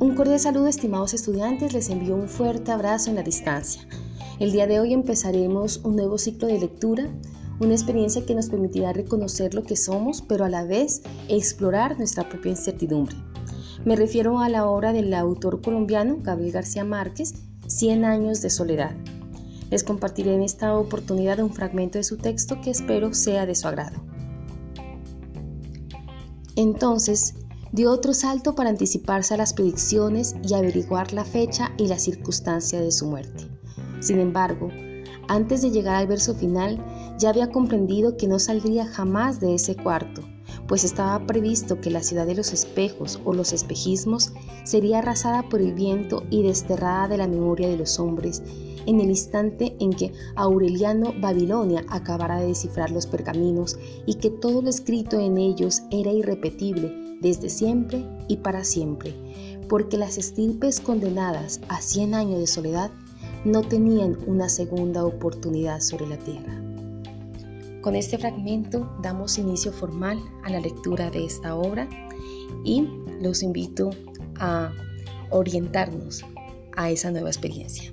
Un cordial saludo estimados estudiantes, les envío un fuerte abrazo en la distancia. El día de hoy empezaremos un nuevo ciclo de lectura, una experiencia que nos permitirá reconocer lo que somos, pero a la vez explorar nuestra propia incertidumbre. Me refiero a la obra del autor colombiano Gabriel García Márquez, Cien años de soledad. Les compartiré en esta oportunidad un fragmento de su texto que espero sea de su agrado. Entonces, dio otro salto para anticiparse a las predicciones y averiguar la fecha y la circunstancia de su muerte. Sin embargo, antes de llegar al verso final, ya había comprendido que no saldría jamás de ese cuarto, pues estaba previsto que la ciudad de los espejos o los espejismos sería arrasada por el viento y desterrada de la memoria de los hombres en el instante en que Aureliano Babilonia acabara de descifrar los pergaminos y que todo lo escrito en ellos era irrepetible desde siempre y para siempre, porque las estirpes condenadas a 100 años de soledad no tenían una segunda oportunidad sobre la tierra. Con este fragmento damos inicio formal a la lectura de esta obra y los invito a orientarnos a esa nueva experiencia.